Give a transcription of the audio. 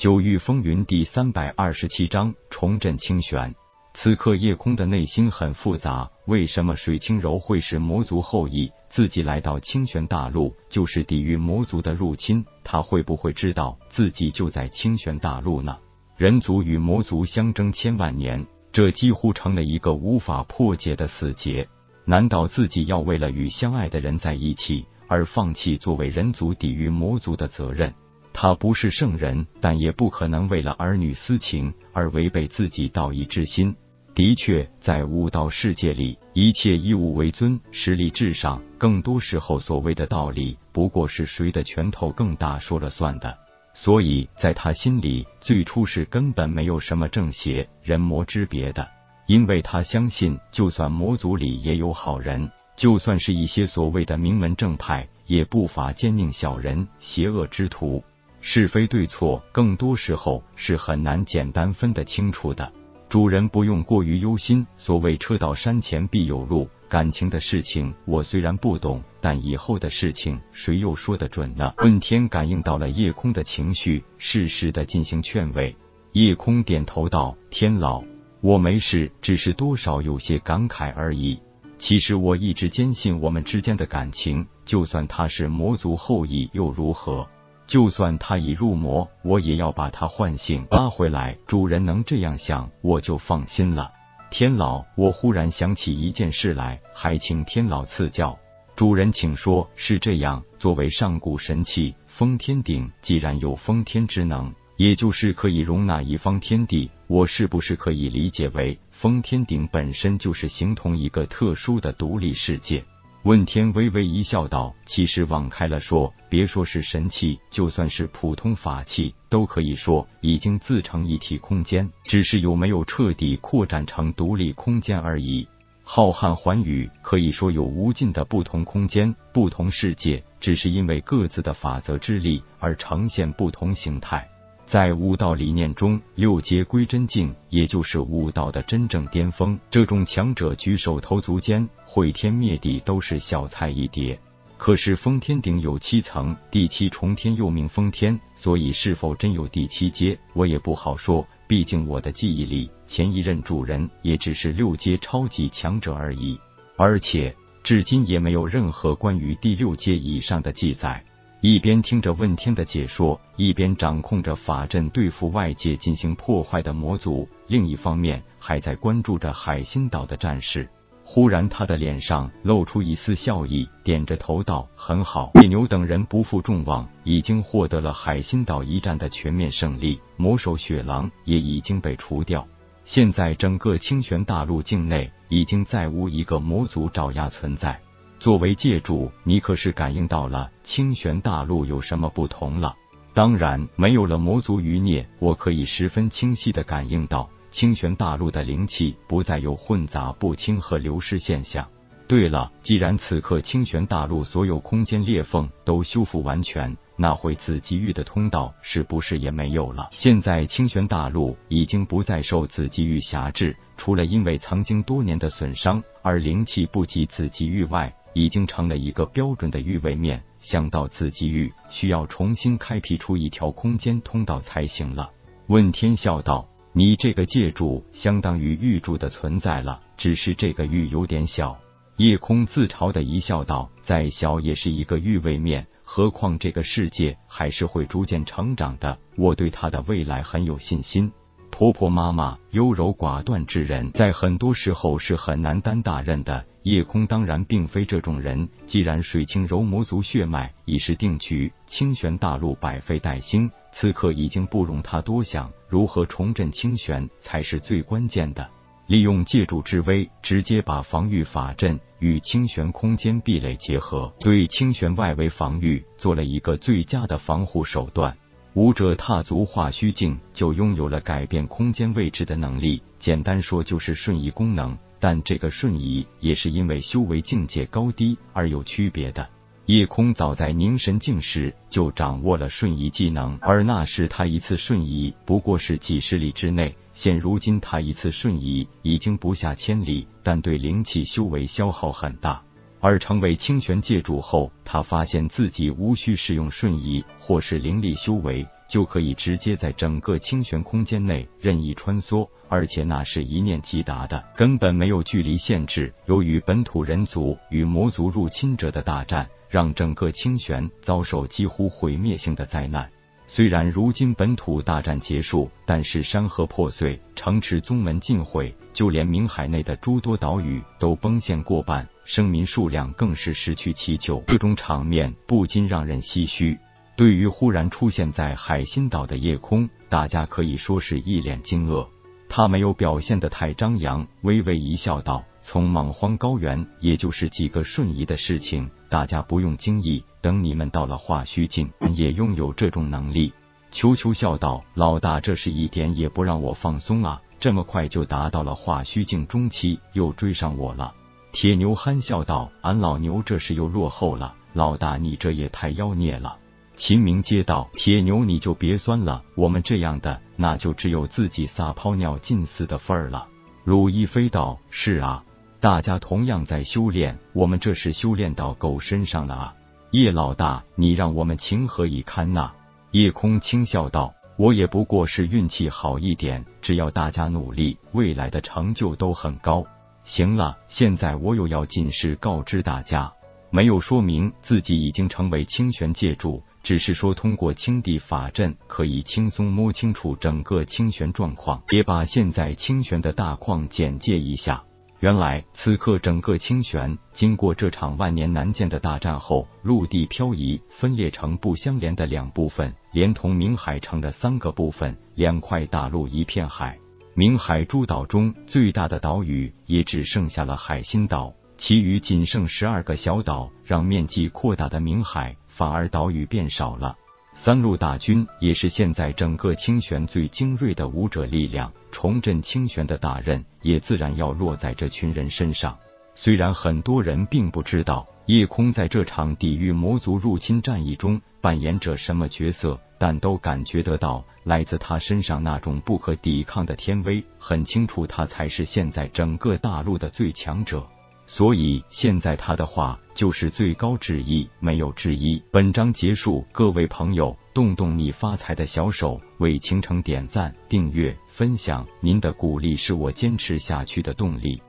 九域风云第三百二十七章重振清玄。此刻夜空的内心很复杂，为什么水清柔会是魔族后裔？自己来到清玄大陆就是抵御魔族的入侵，他会不会知道自己就在清玄大陆呢？人族与魔族相争千万年，这几乎成了一个无法破解的死结。难道自己要为了与相爱的人在一起，而放弃作为人族抵御魔族的责任？他不是圣人，但也不可能为了儿女私情而违背自己道义之心。的确，在悟道世界里，一切以物为尊，实力至上。更多时候，所谓的道理，不过是谁的拳头更大说了算的。所以，在他心里，最初是根本没有什么正邪、人魔之别的，因为他相信，就算魔族里也有好人，就算是一些所谓的名门正派，也不乏奸佞小人、邪恶之徒。是非对错，更多时候是很难简单分得清楚的。主人不用过于忧心，所谓车到山前必有路。感情的事情我虽然不懂，但以后的事情谁又说得准呢？问天感应到了夜空的情绪，适时的进行劝慰。夜空点头道：“天老，我没事，只是多少有些感慨而已。其实我一直坚信我们之间的感情，就算他是魔族后裔又如何？”就算他已入魔，我也要把他唤醒拉回来。主人能这样想，我就放心了。天老，我忽然想起一件事来，还请天老赐教。主人，请说。是这样，作为上古神器封天鼎，既然有封天之能，也就是可以容纳一方天地，我是不是可以理解为封天鼎本身就是形同一个特殊的独立世界？问天微微一笑，道：“其实往开了说，别说是神器，就算是普通法器，都可以说已经自成一体空间，只是有没有彻底扩展成独立空间而已。浩瀚寰宇，可以说有无尽的不同空间、不同世界，只是因为各自的法则之力而呈现不同形态。”在武道理念中，六阶归真境，也就是武道的真正巅峰。这种强者举手投足间毁天灭地都是小菜一碟。可是封天顶有七层，第七重天又名封天，所以是否真有第七阶，我也不好说。毕竟我的记忆里，前一任主人也只是六阶超级强者而已，而且至今也没有任何关于第六阶以上的记载。一边听着问天的解说，一边掌控着法阵对付外界进行破坏的魔族，另一方面还在关注着海心岛的战事。忽然，他的脸上露出一丝笑意，点着头道：“很好，野牛等人不负众望，已经获得了海心岛一战的全面胜利，魔兽雪狼也已经被除掉。现在，整个清玄大陆境内已经再无一个魔族爪牙存在。”作为界主，你可是感应到了清玄大陆有什么不同了？当然，没有了魔族余孽，我可以十分清晰的感应到清玄大陆的灵气不再有混杂不清和流失现象。对了，既然此刻清玄大陆所有空间裂缝都修复完全，那回紫极域的通道是不是也没有了？现在清玄大陆已经不再受紫极域辖制，除了因为曾经多年的损伤而灵气不及紫极域外。已经成了一个标准的域位面，想到自己域需要重新开辟出一条空间通道才行了。问天笑道：“你这个界主相当于域柱的存在了，只是这个域有点小。”夜空自嘲的一笑道：“再小也是一个域位面，何况这个世界还是会逐渐成长的，我对他的未来很有信心。”婆婆妈妈优柔寡断之人，在很多时候是很难担大任的。夜空当然并非这种人。既然水清柔魔族血脉已是定局，清玄大陆百废待兴，此刻已经不容他多想，如何重振清玄才是最关键的。利用借助之威，直接把防御法阵与清玄空间壁垒结合，对清玄外围防御做了一个最佳的防护手段。武者踏足化虚境，就拥有了改变空间位置的能力。简单说，就是瞬移功能。但这个瞬移也是因为修为境界高低而有区别的。夜空早在凝神境时就掌握了瞬移技能，而那时他一次瞬移不过是几十里之内。现如今他一次瞬移已经不下千里，但对灵气修为消耗很大。而成为清玄界主后，他发现自己无需使用瞬移或是灵力修为，就可以直接在整个清玄空间内任意穿梭，而且那是一念即达的，根本没有距离限制。由于本土人族与魔族入侵者的大战，让整个清玄遭受几乎毁灭性的灾难。虽然如今本土大战结束，但是山河破碎，城池宗门尽毁，就连冥海内的诸多岛屿都崩陷过半，生民数量更是失去其九。这种场面不禁让人唏嘘。对于忽然出现在海心岛的夜空，大家可以说是一脸惊愕。他没有表现的太张扬，微微一笑，道：“从莽荒高原，也就是几个瞬移的事情，大家不用惊异。”等你们到了化虚境，也拥有这种能力。秋秋笑道：“老大，这是一点也不让我放松啊！这么快就达到了化虚境中期，又追上我了。”铁牛憨笑道：“俺老牛这是又落后了，老大你这也太妖孽了。”秦明接道：“铁牛你就别酸了，我们这样的那就只有自己撒泡尿浸死的份儿了。”鲁一飞道：“是啊，大家同样在修炼，我们这是修炼到狗身上了啊。”叶老大，你让我们情何以堪呐？叶空轻笑道：“我也不过是运气好一点，只要大家努力，未来的成就都很高。”行了，现在我有要紧事告知大家，没有说明自己已经成为清玄界主，只是说通过清地法阵可以轻松摸清楚整个清玄状况，也把现在清玄的大况简介一下。原来，此刻整个清玄经过这场万年难见的大战后，陆地漂移，分裂成不相连的两部分，连同冥海成了三个部分，两块大陆一片海。冥海诸岛中最大的岛屿也只剩下了海心岛，其余仅剩十二个小岛，让面积扩大的冥海反而岛屿变少了。三路大军也是现在整个清玄最精锐的武者力量，重振清玄的大任也自然要落在这群人身上。虽然很多人并不知道夜空在这场抵御魔族入侵战役中扮演着什么角色，但都感觉得到来自他身上那种不可抵抗的天威，很清楚他才是现在整个大陆的最强者。所以现在他的话就是最高旨意，没有之一。本章结束，各位朋友，动动你发财的小手，为倾城点赞、订阅、分享，您的鼓励是我坚持下去的动力。